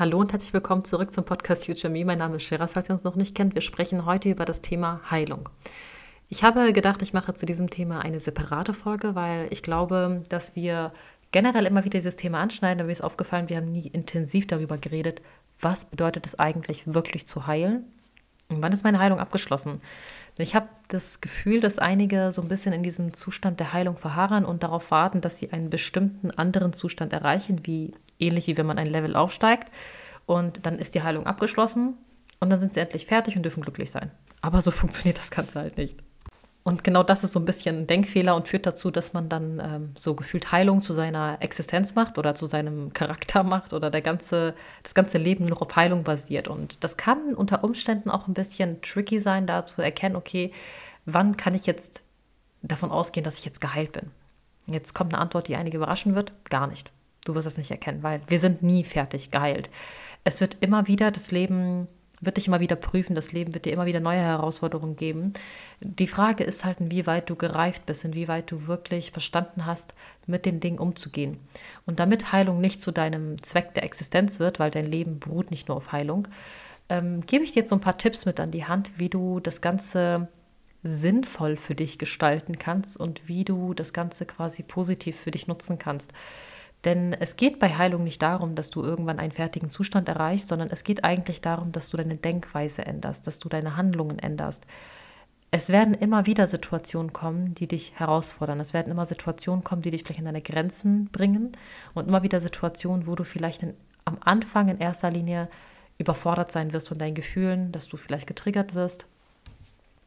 Hallo und herzlich willkommen zurück zum Podcast Future Me. Mein Name ist Shiraz, falls ihr uns noch nicht kennt. Wir sprechen heute über das Thema Heilung. Ich habe gedacht, ich mache zu diesem Thema eine separate Folge, weil ich glaube, dass wir generell immer wieder dieses Thema anschneiden. Aber mir ist aufgefallen, wir haben nie intensiv darüber geredet, was bedeutet es eigentlich wirklich zu heilen und wann ist meine Heilung abgeschlossen. Ich habe das Gefühl, dass einige so ein bisschen in diesem Zustand der Heilung verharren und darauf warten, dass sie einen bestimmten anderen Zustand erreichen, wie ähnlich wie wenn man ein Level aufsteigt. Und dann ist die Heilung abgeschlossen und dann sind sie endlich fertig und dürfen glücklich sein. Aber so funktioniert das Ganze halt nicht. Und genau das ist so ein bisschen ein Denkfehler und führt dazu, dass man dann ähm, so gefühlt Heilung zu seiner Existenz macht oder zu seinem Charakter macht oder der ganze, das ganze Leben nur auf Heilung basiert. Und das kann unter Umständen auch ein bisschen tricky sein, da zu erkennen, okay, wann kann ich jetzt davon ausgehen, dass ich jetzt geheilt bin? Jetzt kommt eine Antwort, die einige überraschen wird. Gar nicht. Du wirst es nicht erkennen, weil wir sind nie fertig geheilt. Es wird immer wieder das Leben wird dich immer wieder prüfen, das Leben wird dir immer wieder neue Herausforderungen geben. Die Frage ist halt, inwieweit du gereift bist, inwieweit du wirklich verstanden hast, mit den Dingen umzugehen. Und damit Heilung nicht zu deinem Zweck der Existenz wird, weil dein Leben beruht nicht nur auf Heilung, ähm, gebe ich dir jetzt so ein paar Tipps mit an die Hand, wie du das Ganze sinnvoll für dich gestalten kannst und wie du das Ganze quasi positiv für dich nutzen kannst. Denn es geht bei Heilung nicht darum, dass du irgendwann einen fertigen Zustand erreichst, sondern es geht eigentlich darum, dass du deine Denkweise änderst, dass du deine Handlungen änderst. Es werden immer wieder Situationen kommen, die dich herausfordern. Es werden immer Situationen kommen, die dich vielleicht an deine Grenzen bringen und immer wieder Situationen, wo du vielleicht in, am Anfang in erster Linie überfordert sein wirst von deinen Gefühlen, dass du vielleicht getriggert wirst.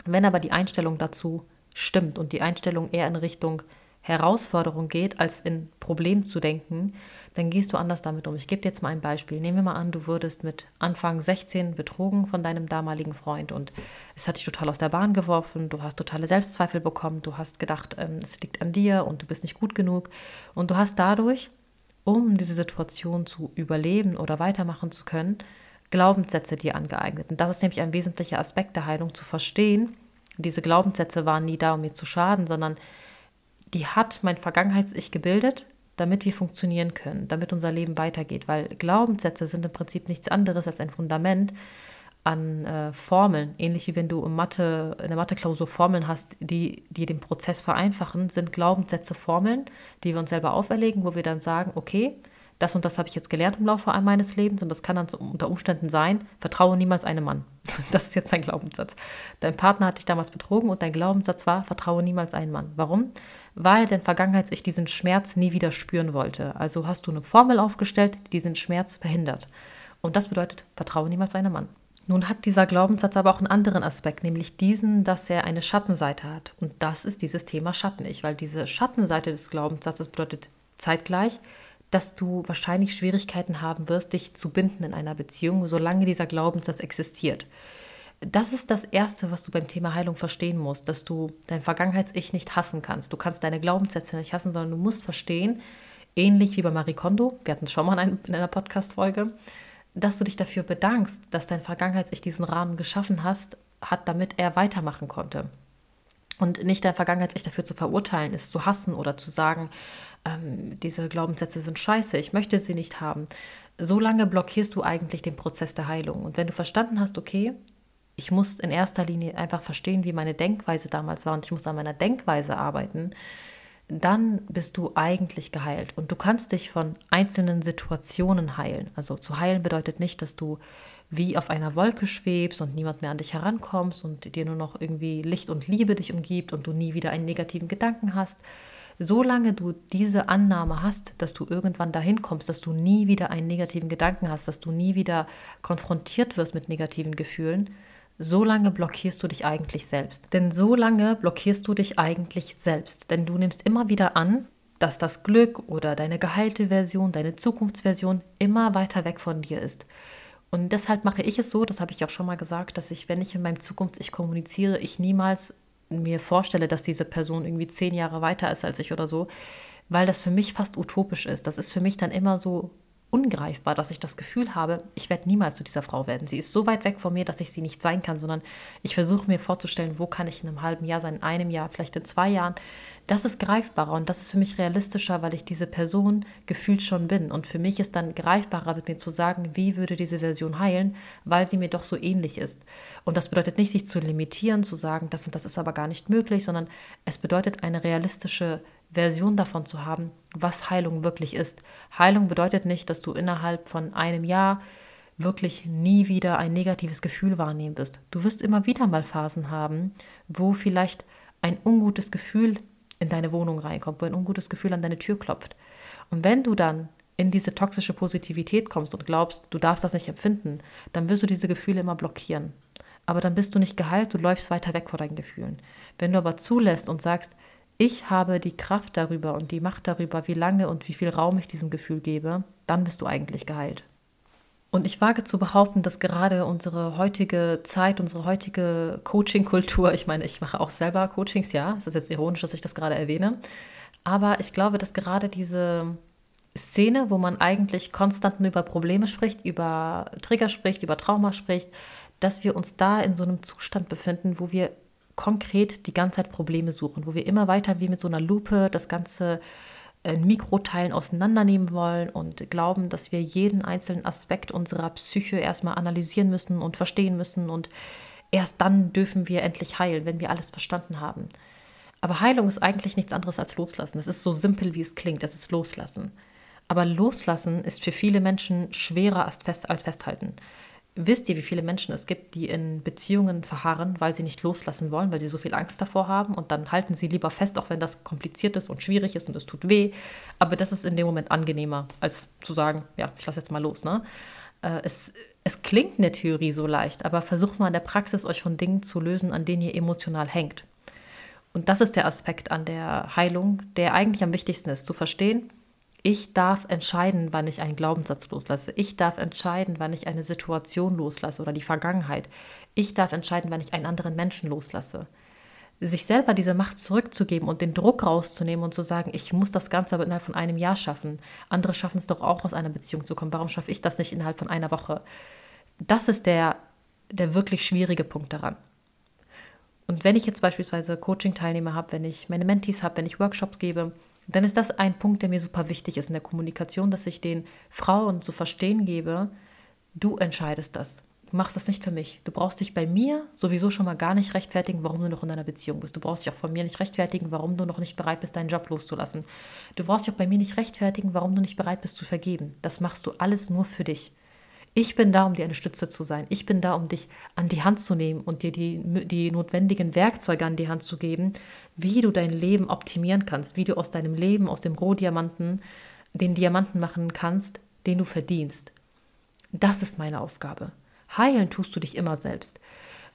Wenn aber die Einstellung dazu stimmt und die Einstellung eher in Richtung Herausforderung geht, als in Problem zu denken, dann gehst du anders damit um. Ich gebe dir jetzt mal ein Beispiel. Nehmen wir mal an, du würdest mit Anfang 16 betrogen von deinem damaligen Freund und es hat dich total aus der Bahn geworfen, du hast totale Selbstzweifel bekommen, du hast gedacht, ähm, es liegt an dir und du bist nicht gut genug und du hast dadurch, um diese Situation zu überleben oder weitermachen zu können, Glaubenssätze dir angeeignet. Und das ist nämlich ein wesentlicher Aspekt der Heilung, zu verstehen, diese Glaubenssätze waren nie da, um mir zu schaden, sondern die hat mein Vergangenheits-Ich gebildet, damit wir funktionieren können, damit unser Leben weitergeht. Weil Glaubenssätze sind im Prinzip nichts anderes als ein Fundament an äh, Formeln. Ähnlich wie wenn du in, Mathe, in der Mathe-Klausur Formeln hast, die, die den Prozess vereinfachen, sind Glaubenssätze Formeln, die wir uns selber auferlegen, wo wir dann sagen, okay, das und das habe ich jetzt gelernt im Laufe meines Lebens und das kann dann unter Umständen sein, vertraue niemals einem Mann. Das ist jetzt dein Glaubenssatz. Dein Partner hat dich damals betrogen und dein Glaubenssatz war, vertraue niemals einem Mann. Warum? Weil dein Vergangenheits-Ich diesen Schmerz nie wieder spüren wollte. Also hast du eine Formel aufgestellt, die diesen Schmerz verhindert. Und das bedeutet, vertraue niemals einem Mann. Nun hat dieser Glaubenssatz aber auch einen anderen Aspekt, nämlich diesen, dass er eine Schattenseite hat. Und das ist dieses Thema Schatten-Ich, weil diese Schattenseite des Glaubenssatzes bedeutet zeitgleich, dass du wahrscheinlich Schwierigkeiten haben wirst, dich zu binden in einer Beziehung, solange dieser Glaubenssatz existiert. Das ist das Erste, was du beim Thema Heilung verstehen musst, dass du dein Vergangenheits-Ich nicht hassen kannst. Du kannst deine Glaubenssätze nicht hassen, sondern du musst verstehen, ähnlich wie bei Marie Kondo, wir hatten es schon mal in einer Podcast-Folge, dass du dich dafür bedankst, dass dein Vergangenheits-Ich diesen Rahmen geschaffen hast, hat, damit er weitermachen konnte. Und nicht dein Vergangenheits-Ich dafür zu verurteilen ist, zu hassen oder zu sagen, ähm, diese Glaubenssätze sind scheiße, ich möchte sie nicht haben. So lange blockierst du eigentlich den Prozess der Heilung. Und wenn du verstanden hast, okay, ich muss in erster Linie einfach verstehen, wie meine Denkweise damals war und ich muss an meiner Denkweise arbeiten, dann bist du eigentlich geheilt. Und du kannst dich von einzelnen Situationen heilen. Also zu heilen bedeutet nicht, dass du wie auf einer Wolke schwebst und niemand mehr an dich herankommst und dir nur noch irgendwie Licht und Liebe dich umgibt und du nie wieder einen negativen Gedanken hast, solange du diese Annahme hast, dass du irgendwann dahin kommst, dass du nie wieder einen negativen Gedanken hast, dass du nie wieder konfrontiert wirst mit negativen Gefühlen, solange blockierst du dich eigentlich selbst. Denn solange blockierst du dich eigentlich selbst. Denn du nimmst immer wieder an, dass das Glück oder deine geheilte Version, deine Zukunftsversion immer weiter weg von dir ist. Und deshalb mache ich es so, das habe ich auch schon mal gesagt, dass ich, wenn ich in meinem Zukunfts-Ich kommuniziere, ich niemals mir vorstelle, dass diese Person irgendwie zehn Jahre weiter ist als ich oder so, weil das für mich fast utopisch ist. Das ist für mich dann immer so ungreifbar, dass ich das Gefühl habe, ich werde niemals zu dieser Frau werden. Sie ist so weit weg von mir, dass ich sie nicht sein kann, sondern ich versuche mir vorzustellen, wo kann ich in einem halben Jahr sein, in einem Jahr, vielleicht in zwei Jahren. Das ist greifbarer und das ist für mich realistischer, weil ich diese Person gefühlt schon bin. Und für mich ist dann greifbarer, mit mir zu sagen, wie würde diese Version heilen, weil sie mir doch so ähnlich ist. Und das bedeutet nicht, sich zu limitieren, zu sagen, das und das ist aber gar nicht möglich, sondern es bedeutet eine realistische Version davon zu haben, was Heilung wirklich ist. Heilung bedeutet nicht, dass du innerhalb von einem Jahr wirklich nie wieder ein negatives Gefühl wahrnehmen wirst. Du wirst immer wieder mal Phasen haben, wo vielleicht ein ungutes Gefühl in deine Wohnung reinkommt, wo ein ungutes Gefühl an deine Tür klopft. Und wenn du dann in diese toxische Positivität kommst und glaubst, du darfst das nicht empfinden, dann wirst du diese Gefühle immer blockieren. Aber dann bist du nicht geheilt, du läufst weiter weg vor deinen Gefühlen. Wenn du aber zulässt und sagst, ich habe die Kraft darüber und die Macht darüber, wie lange und wie viel Raum ich diesem Gefühl gebe, dann bist du eigentlich geheilt. Und ich wage zu behaupten, dass gerade unsere heutige Zeit, unsere heutige Coaching-Kultur, ich meine, ich mache auch selber Coachings, ja, es ist jetzt ironisch, dass ich das gerade erwähne, aber ich glaube, dass gerade diese Szene, wo man eigentlich konstant nur über Probleme spricht, über Trigger spricht, über Trauma spricht, dass wir uns da in so einem Zustand befinden, wo wir konkret die ganze Zeit Probleme suchen, wo wir immer weiter wie mit so einer Lupe das Ganze in Mikroteilen auseinandernehmen wollen und glauben, dass wir jeden einzelnen Aspekt unserer Psyche erstmal analysieren müssen und verstehen müssen und erst dann dürfen wir endlich heilen, wenn wir alles verstanden haben. Aber Heilung ist eigentlich nichts anderes als Loslassen. Es ist so simpel, wie es klingt, das ist Loslassen. Aber Loslassen ist für viele Menschen schwerer als, als Festhalten. Wisst ihr, wie viele Menschen es gibt, die in Beziehungen verharren, weil sie nicht loslassen wollen, weil sie so viel Angst davor haben und dann halten sie lieber fest, auch wenn das kompliziert ist und schwierig ist und es tut weh. Aber das ist in dem Moment angenehmer, als zu sagen, ja, ich lasse jetzt mal los. Ne? Äh, es, es klingt in der Theorie so leicht, aber versucht mal in der Praxis, euch von Dingen zu lösen, an denen ihr emotional hängt. Und das ist der Aspekt an der Heilung, der eigentlich am wichtigsten ist, zu verstehen, ich darf entscheiden, wann ich einen Glaubenssatz loslasse. Ich darf entscheiden, wann ich eine Situation loslasse oder die Vergangenheit. Ich darf entscheiden, wann ich einen anderen Menschen loslasse. Sich selber diese Macht zurückzugeben und den Druck rauszunehmen und zu sagen, ich muss das Ganze aber innerhalb von einem Jahr schaffen. Andere schaffen es doch auch, aus einer Beziehung zu kommen. Warum schaffe ich das nicht innerhalb von einer Woche? Das ist der, der wirklich schwierige Punkt daran. Und wenn ich jetzt beispielsweise Coaching-Teilnehmer habe, wenn ich meine Mentees habe, wenn ich Workshops gebe, dann ist das ein Punkt, der mir super wichtig ist in der Kommunikation, dass ich den Frauen zu verstehen gebe, du entscheidest das. Du machst das nicht für mich. Du brauchst dich bei mir sowieso schon mal gar nicht rechtfertigen, warum du noch in deiner Beziehung bist. Du brauchst dich auch von mir nicht rechtfertigen, warum du noch nicht bereit bist, deinen Job loszulassen. Du brauchst dich auch bei mir nicht rechtfertigen, warum du nicht bereit bist zu vergeben. Das machst du alles nur für dich. Ich bin da, um dir eine Stütze zu sein. Ich bin da, um dich an die Hand zu nehmen und dir die, die notwendigen Werkzeuge an die Hand zu geben, wie du dein Leben optimieren kannst, wie du aus deinem Leben, aus dem Rohdiamanten, den Diamanten machen kannst, den du verdienst. Das ist meine Aufgabe. Heilen tust du dich immer selbst.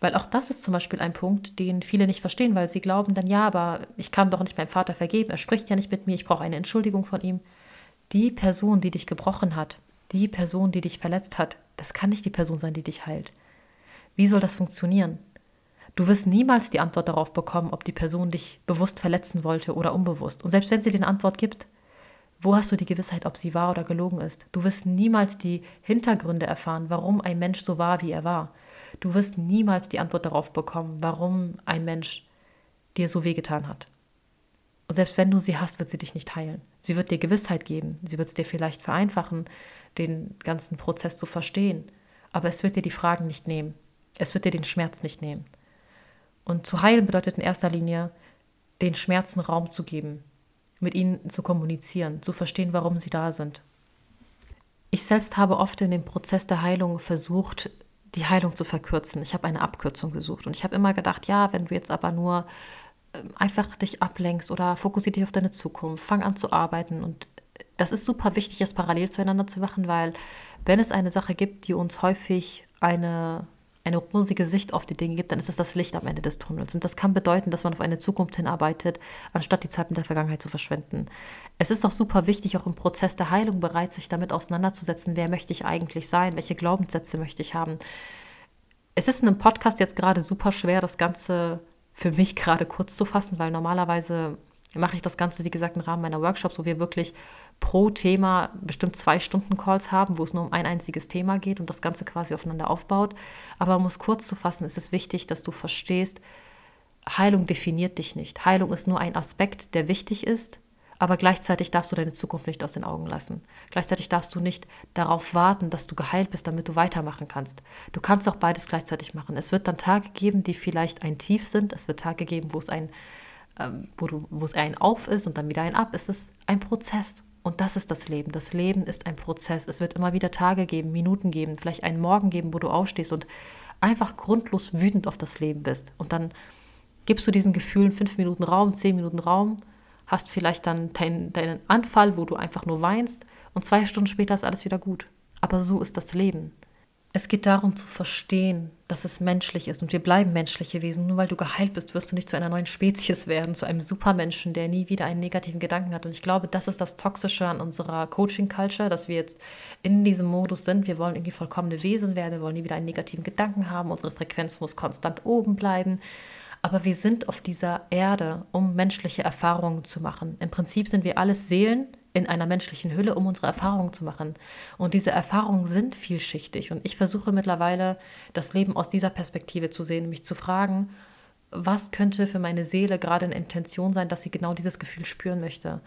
Weil auch das ist zum Beispiel ein Punkt, den viele nicht verstehen, weil sie glauben dann, ja, aber ich kann doch nicht meinem Vater vergeben, er spricht ja nicht mit mir, ich brauche eine Entschuldigung von ihm. Die Person, die dich gebrochen hat, die Person, die dich verletzt hat, das kann nicht die Person sein, die dich heilt. Wie soll das funktionieren? Du wirst niemals die Antwort darauf bekommen, ob die Person dich bewusst verletzen wollte oder unbewusst. Und selbst wenn sie dir eine Antwort gibt, wo hast du die Gewissheit, ob sie wahr oder gelogen ist? Du wirst niemals die Hintergründe erfahren, warum ein Mensch so war, wie er war. Du wirst niemals die Antwort darauf bekommen, warum ein Mensch dir so wehgetan hat. Und selbst wenn du sie hast, wird sie dich nicht heilen. Sie wird dir Gewissheit geben. Sie wird es dir vielleicht vereinfachen, den ganzen Prozess zu verstehen. Aber es wird dir die Fragen nicht nehmen. Es wird dir den Schmerz nicht nehmen. Und zu heilen bedeutet in erster Linie, den Schmerzen Raum zu geben, mit ihnen zu kommunizieren, zu verstehen, warum sie da sind. Ich selbst habe oft in dem Prozess der Heilung versucht, die Heilung zu verkürzen. Ich habe eine Abkürzung gesucht und ich habe immer gedacht, ja, wenn du jetzt aber nur einfach dich ablenkst oder fokussier dich auf deine Zukunft, fang an zu arbeiten und das ist super wichtig, es parallel zueinander zu machen, weil wenn es eine Sache gibt, die uns häufig eine, eine rosige Sicht auf die Dinge gibt, dann ist es das Licht am Ende des Tunnels. Und das kann bedeuten, dass man auf eine Zukunft hinarbeitet, anstatt die Zeit mit der Vergangenheit zu verschwenden. Es ist auch super wichtig, auch im Prozess der Heilung bereit, sich damit auseinanderzusetzen, wer möchte ich eigentlich sein, welche Glaubenssätze möchte ich haben. Es ist in einem Podcast jetzt gerade super schwer, das Ganze für mich gerade kurz zu fassen, weil normalerweise mache ich das Ganze, wie gesagt, im Rahmen meiner Workshops, wo wir wirklich pro Thema bestimmt zwei Stunden Calls haben, wo es nur um ein einziges Thema geht und das Ganze quasi aufeinander aufbaut. Aber um es kurz zu fassen, ist es wichtig, dass du verstehst, Heilung definiert dich nicht. Heilung ist nur ein Aspekt, der wichtig ist, aber gleichzeitig darfst du deine Zukunft nicht aus den Augen lassen. Gleichzeitig darfst du nicht darauf warten, dass du geheilt bist, damit du weitermachen kannst. Du kannst auch beides gleichzeitig machen. Es wird dann Tage geben, die vielleicht ein Tief sind. Es wird Tage geben, wo es ein, ähm, wo, du, wo es ein Auf ist und dann wieder ein Ab. Es ist ein Prozess. Und das ist das Leben. Das Leben ist ein Prozess. Es wird immer wieder Tage geben, Minuten geben, vielleicht einen Morgen geben, wo du aufstehst und einfach grundlos wütend auf das Leben bist. Und dann gibst du diesen Gefühlen fünf Minuten Raum, zehn Minuten Raum hast vielleicht dann deinen, deinen Anfall, wo du einfach nur weinst und zwei Stunden später ist alles wieder gut. Aber so ist das Leben. Es geht darum zu verstehen, dass es menschlich ist und wir bleiben menschliche Wesen. Nur weil du geheilt bist, wirst du nicht zu einer neuen Spezies werden, zu einem Supermenschen, der nie wieder einen negativen Gedanken hat. Und ich glaube, das ist das Toxische an unserer Coaching-Culture, dass wir jetzt in diesem Modus sind. Wir wollen irgendwie vollkommene Wesen werden, wir wollen nie wieder einen negativen Gedanken haben, unsere Frequenz muss konstant oben bleiben. Aber wir sind auf dieser Erde, um menschliche Erfahrungen zu machen. Im Prinzip sind wir alles Seelen in einer menschlichen Hülle, um unsere Erfahrungen zu machen. Und diese Erfahrungen sind vielschichtig. Und ich versuche mittlerweile, das Leben aus dieser Perspektive zu sehen, mich zu fragen, was könnte für meine Seele gerade eine Intention sein, dass sie genau dieses Gefühl spüren möchte.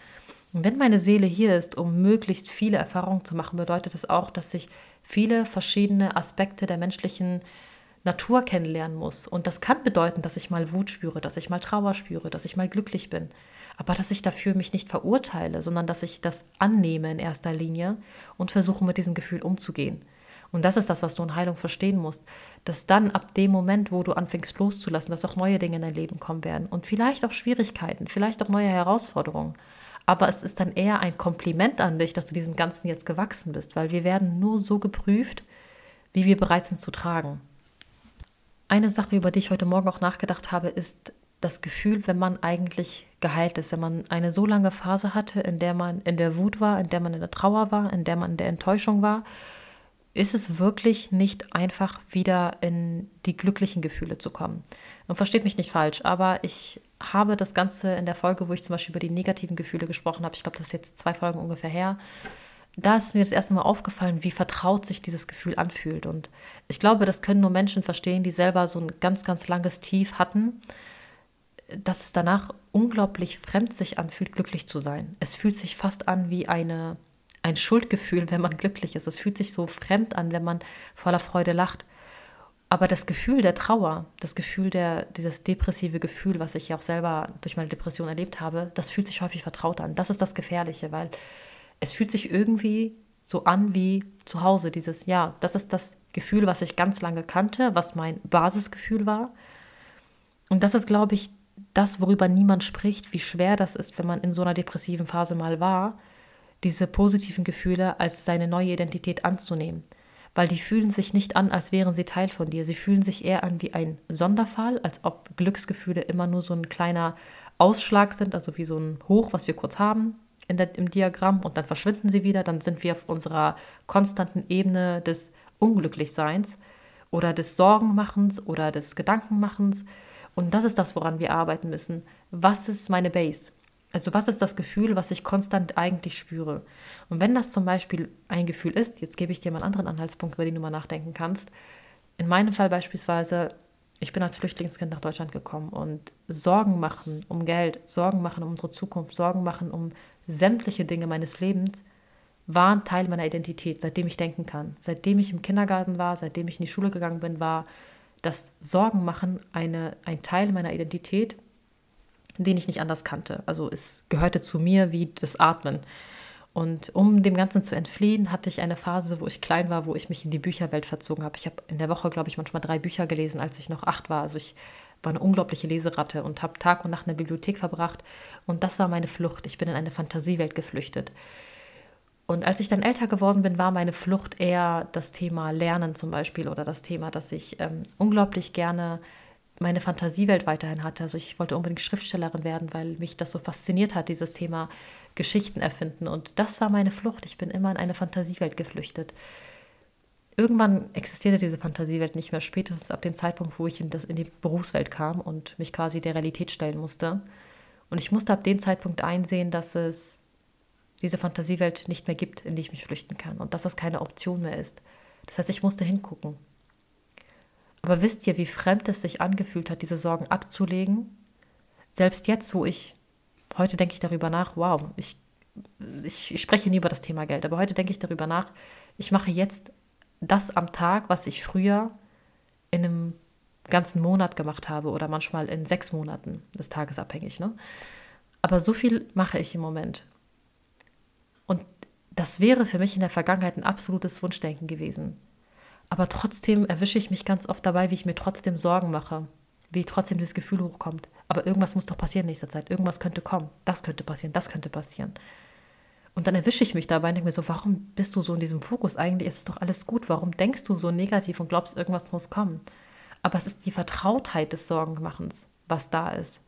Und wenn meine Seele hier ist, um möglichst viele Erfahrungen zu machen, bedeutet das auch, dass ich viele verschiedene Aspekte der menschlichen Natur kennenlernen muss. Und das kann bedeuten, dass ich mal Wut spüre, dass ich mal Trauer spüre, dass ich mal glücklich bin. Aber dass ich dafür mich nicht verurteile, sondern dass ich das annehme in erster Linie und versuche mit diesem Gefühl umzugehen. Und das ist das, was du in Heilung verstehen musst. Dass dann ab dem Moment, wo du anfängst loszulassen, dass auch neue Dinge in dein Leben kommen werden. Und vielleicht auch Schwierigkeiten, vielleicht auch neue Herausforderungen. Aber es ist dann eher ein Kompliment an dich, dass du diesem Ganzen jetzt gewachsen bist, weil wir werden nur so geprüft, wie wir bereit sind zu tragen. Eine Sache, über die ich heute Morgen auch nachgedacht habe, ist das Gefühl, wenn man eigentlich geheilt ist, wenn man eine so lange Phase hatte, in der man in der Wut war, in der man in der Trauer war, in der man in der Enttäuschung war, ist es wirklich nicht einfach, wieder in die glücklichen Gefühle zu kommen. Und versteht mich nicht falsch, aber ich habe das Ganze in der Folge, wo ich zum Beispiel über die negativen Gefühle gesprochen habe, ich glaube, das ist jetzt zwei Folgen ungefähr her, da ist mir das erste Mal aufgefallen, wie vertraut sich dieses Gefühl anfühlt. Und ich glaube, das können nur Menschen verstehen, die selber so ein ganz, ganz langes Tief hatten, dass es danach unglaublich fremd sich anfühlt, glücklich zu sein. Es fühlt sich fast an wie eine, ein Schuldgefühl, wenn man glücklich ist. Es fühlt sich so fremd an, wenn man voller Freude lacht. Aber das Gefühl der Trauer, das Gefühl der, dieses depressive Gefühl, was ich ja auch selber durch meine Depression erlebt habe, das fühlt sich häufig vertraut an. Das ist das Gefährliche, weil es fühlt sich irgendwie so an wie zu Hause. Dieses, ja, das ist das Gefühl, was ich ganz lange kannte, was mein Basisgefühl war. Und das ist, glaube ich, das, worüber niemand spricht, wie schwer das ist, wenn man in so einer depressiven Phase mal war, diese positiven Gefühle als seine neue Identität anzunehmen. Weil die fühlen sich nicht an, als wären sie Teil von dir. Sie fühlen sich eher an wie ein Sonderfall, als ob Glücksgefühle immer nur so ein kleiner Ausschlag sind, also wie so ein Hoch, was wir kurz haben, der, im Diagramm und dann verschwinden sie wieder, dann sind wir auf unserer konstanten Ebene des Unglücklichseins oder des Sorgenmachens oder des Gedankenmachens. Und das ist das, woran wir arbeiten müssen. Was ist meine Base? Also was ist das Gefühl, was ich konstant eigentlich spüre? Und wenn das zum Beispiel ein Gefühl ist, jetzt gebe ich dir mal einen anderen Anhaltspunkt, über den du mal nachdenken kannst. In meinem Fall beispielsweise, ich bin als Flüchtlingskind nach Deutschland gekommen und Sorgen machen um Geld, Sorgen machen um unsere Zukunft, Sorgen machen um sämtliche Dinge meines Lebens waren Teil meiner Identität, seitdem ich denken kann. Seitdem ich im Kindergarten war, seitdem ich in die Schule gegangen bin, war das Sorgen machen eine, ein Teil meiner Identität, den ich nicht anders kannte. Also es gehörte zu mir wie das Atmen. Und um dem Ganzen zu entfliehen, hatte ich eine Phase, wo ich klein war, wo ich mich in die Bücherwelt verzogen habe. Ich habe in der Woche, glaube ich, manchmal drei Bücher gelesen, als ich noch acht war. Also ich war eine unglaubliche Leseratte und habe Tag und Nacht in der Bibliothek verbracht. Und das war meine Flucht. Ich bin in eine Fantasiewelt geflüchtet. Und als ich dann älter geworden bin, war meine Flucht eher das Thema Lernen zum Beispiel oder das Thema, dass ich ähm, unglaublich gerne meine Fantasiewelt weiterhin hatte. Also ich wollte unbedingt Schriftstellerin werden, weil mich das so fasziniert hat, dieses Thema Geschichten erfinden. Und das war meine Flucht. Ich bin immer in eine Fantasiewelt geflüchtet irgendwann existierte diese Fantasiewelt nicht mehr, spätestens ab dem Zeitpunkt, wo ich in, das, in die Berufswelt kam und mich quasi der Realität stellen musste. Und ich musste ab dem Zeitpunkt einsehen, dass es diese Fantasiewelt nicht mehr gibt, in die ich mich flüchten kann und dass das keine Option mehr ist. Das heißt, ich musste hingucken. Aber wisst ihr, wie fremd es sich angefühlt hat, diese Sorgen abzulegen? Selbst jetzt, wo ich, heute denke ich darüber nach, wow, ich, ich, ich spreche nie über das Thema Geld, aber heute denke ich darüber nach, ich mache jetzt das am Tag, was ich früher in einem ganzen Monat gemacht habe oder manchmal in sechs Monaten, das ist tagesabhängig. Ne? Aber so viel mache ich im Moment. Und das wäre für mich in der Vergangenheit ein absolutes Wunschdenken gewesen. Aber trotzdem erwische ich mich ganz oft dabei, wie ich mir trotzdem Sorgen mache, wie trotzdem dieses Gefühl hochkommt. Aber irgendwas muss doch passieren in nächster Zeit. Irgendwas könnte kommen. Das könnte passieren, das könnte passieren. Und dann erwische ich mich dabei und denke mir so, warum bist du so in diesem Fokus? Eigentlich ist es doch alles gut. Warum denkst du so negativ und glaubst, irgendwas muss kommen? Aber es ist die Vertrautheit des Sorgenmachens, was da ist.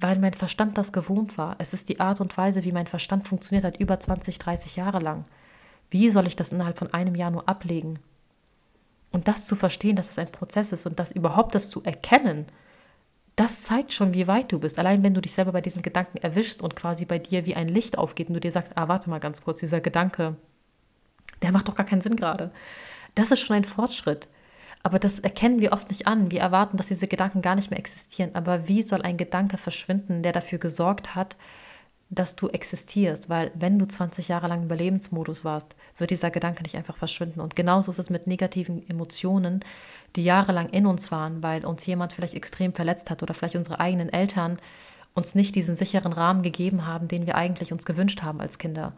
Weil mein Verstand das gewohnt war. Es ist die Art und Weise, wie mein Verstand funktioniert hat, über 20, 30 Jahre lang. Wie soll ich das innerhalb von einem Jahr nur ablegen? Und das zu verstehen, dass es ein Prozess ist und das überhaupt das zu erkennen, das zeigt schon, wie weit du bist. Allein wenn du dich selber bei diesen Gedanken erwischst und quasi bei dir wie ein Licht aufgeht und du dir sagst, ah, warte mal ganz kurz, dieser Gedanke, der macht doch gar keinen Sinn gerade. Das ist schon ein Fortschritt. Aber das erkennen wir oft nicht an. Wir erwarten, dass diese Gedanken gar nicht mehr existieren. Aber wie soll ein Gedanke verschwinden, der dafür gesorgt hat, dass du existierst? Weil wenn du 20 Jahre lang im Überlebensmodus warst, wird dieser Gedanke nicht einfach verschwinden. Und genauso ist es mit negativen Emotionen, die jahrelang in uns waren, weil uns jemand vielleicht extrem verletzt hat oder vielleicht unsere eigenen Eltern uns nicht diesen sicheren Rahmen gegeben haben, den wir eigentlich uns gewünscht haben als Kinder.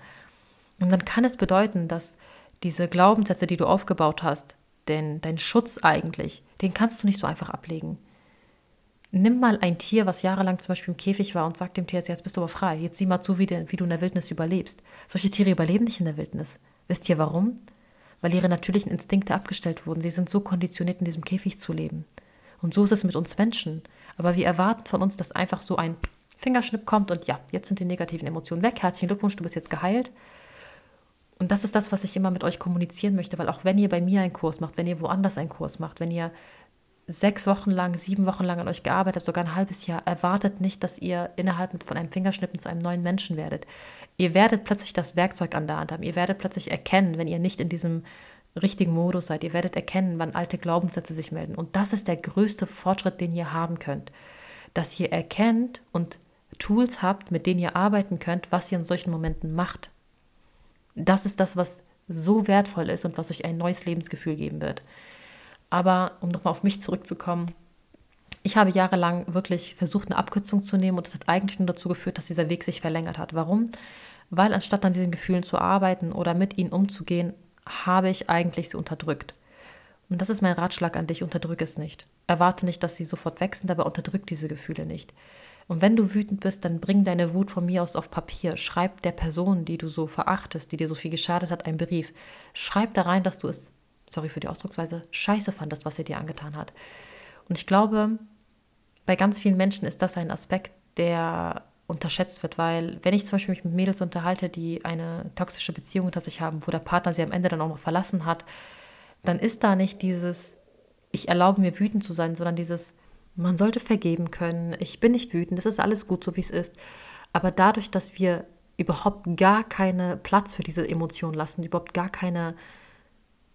Und dann kann es bedeuten, dass diese Glaubenssätze, die du aufgebaut hast, denn dein Schutz eigentlich, den kannst du nicht so einfach ablegen. Nimm mal ein Tier, was jahrelang zum Beispiel im Käfig war und sag dem Tier jetzt, jetzt bist du aber frei. Jetzt sieh mal zu, wie, de, wie du in der Wildnis überlebst. Solche Tiere überleben nicht in der Wildnis. Wisst ihr warum? Weil ihre natürlichen Instinkte abgestellt wurden. Sie sind so konditioniert, in diesem Käfig zu leben. Und so ist es mit uns Menschen. Aber wir erwarten von uns, dass einfach so ein Fingerschnipp kommt und ja, jetzt sind die negativen Emotionen weg. Herzlichen Glückwunsch, du bist jetzt geheilt. Und das ist das, was ich immer mit euch kommunizieren möchte, weil auch wenn ihr bei mir einen Kurs macht, wenn ihr woanders einen Kurs macht, wenn ihr sechs Wochen lang, sieben Wochen lang an euch gearbeitet habt, sogar ein halbes Jahr, erwartet nicht, dass ihr innerhalb von einem Fingerschnippen zu einem neuen Menschen werdet. Ihr werdet plötzlich das Werkzeug an der Hand haben. Ihr werdet plötzlich erkennen, wenn ihr nicht in diesem richtigen Modus seid. Ihr werdet erkennen, wann alte Glaubenssätze sich melden. Und das ist der größte Fortschritt, den ihr haben könnt. Dass ihr erkennt und Tools habt, mit denen ihr arbeiten könnt, was ihr in solchen Momenten macht. Das ist das, was so wertvoll ist und was euch ein neues Lebensgefühl geben wird. Aber um nochmal auf mich zurückzukommen, ich habe jahrelang wirklich versucht, eine Abkürzung zu nehmen und es hat eigentlich nur dazu geführt, dass dieser Weg sich verlängert hat. Warum? Weil anstatt an diesen Gefühlen zu arbeiten oder mit ihnen umzugehen, habe ich eigentlich sie unterdrückt. Und das ist mein Ratschlag an dich, unterdrück es nicht. Erwarte nicht, dass sie sofort wechseln, aber unterdrück diese Gefühle nicht. Und wenn du wütend bist, dann bring deine Wut von mir aus auf Papier. Schreib der Person, die du so verachtest, die dir so viel geschadet hat, einen Brief. Schreib da rein, dass du es, sorry für die Ausdrucksweise, scheiße fandest, was sie dir angetan hat. Und ich glaube, bei ganz vielen Menschen ist das ein Aspekt, der unterschätzt wird, weil wenn ich zum Beispiel mich mit Mädels unterhalte, die eine toxische Beziehung unter sich haben, wo der Partner sie am Ende dann auch noch verlassen hat, dann ist da nicht dieses, ich erlaube mir wütend zu sein, sondern dieses, man sollte vergeben können. Ich bin nicht wütend, es ist alles gut, so wie es ist. Aber dadurch, dass wir überhaupt gar keinen Platz für diese Emotionen lassen, überhaupt gar keine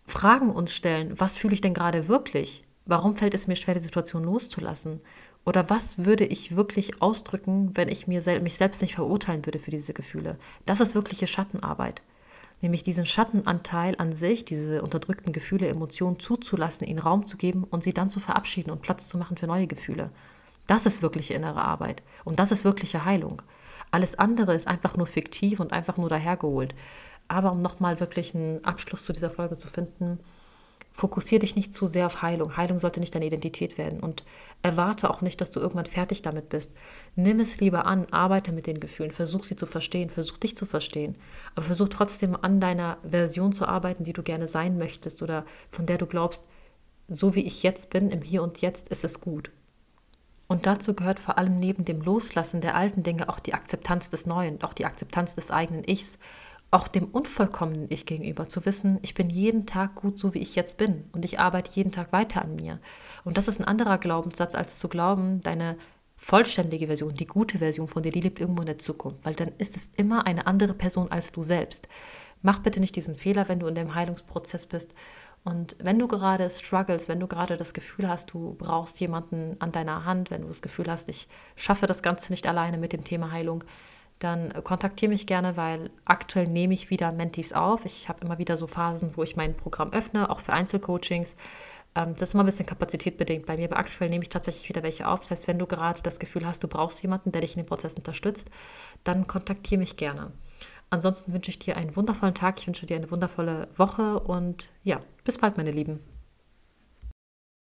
Fragen uns stellen, was fühle ich denn gerade wirklich? Warum fällt es mir schwer, die Situation loszulassen? Oder was würde ich wirklich ausdrücken, wenn ich mir sel mich selbst nicht verurteilen würde für diese Gefühle? Das ist wirkliche Schattenarbeit nämlich diesen Schattenanteil an sich, diese unterdrückten Gefühle, Emotionen zuzulassen, ihnen Raum zu geben und sie dann zu verabschieden und Platz zu machen für neue Gefühle. Das ist wirkliche innere Arbeit und das ist wirkliche Heilung. Alles andere ist einfach nur fiktiv und einfach nur dahergeholt. Aber um nochmal wirklich einen Abschluss zu dieser Folge zu finden, Fokussiere dich nicht zu sehr auf Heilung. Heilung sollte nicht deine Identität werden. Und erwarte auch nicht, dass du irgendwann fertig damit bist. Nimm es lieber an, arbeite mit den Gefühlen, versuch sie zu verstehen, versuch dich zu verstehen. Aber versuch trotzdem an deiner Version zu arbeiten, die du gerne sein möchtest oder von der du glaubst, so wie ich jetzt bin, im Hier und Jetzt ist es gut. Und dazu gehört vor allem neben dem Loslassen der alten Dinge auch die Akzeptanz des Neuen, auch die Akzeptanz des eigenen Ichs auch dem unvollkommenen Ich gegenüber, zu wissen, ich bin jeden Tag gut so, wie ich jetzt bin und ich arbeite jeden Tag weiter an mir. Und das ist ein anderer Glaubenssatz, als zu glauben, deine vollständige Version, die gute Version von dir, die lebt irgendwo in der Zukunft, weil dann ist es immer eine andere Person als du selbst. Mach bitte nicht diesen Fehler, wenn du in dem Heilungsprozess bist. Und wenn du gerade struggles, wenn du gerade das Gefühl hast, du brauchst jemanden an deiner Hand, wenn du das Gefühl hast, ich schaffe das Ganze nicht alleine mit dem Thema Heilung, dann kontaktiere mich gerne, weil aktuell nehme ich wieder Mentees auf. Ich habe immer wieder so Phasen, wo ich mein Programm öffne, auch für Einzelcoachings. Ähm, das ist immer ein bisschen kapazitätbedingt bei mir, aber aktuell nehme ich tatsächlich wieder welche auf. Das heißt, wenn du gerade das Gefühl hast, du brauchst jemanden, der dich in dem Prozess unterstützt, dann kontaktiere mich gerne. Ansonsten wünsche ich dir einen wundervollen Tag, ich wünsche dir eine wundervolle Woche und ja, bis bald, meine Lieben.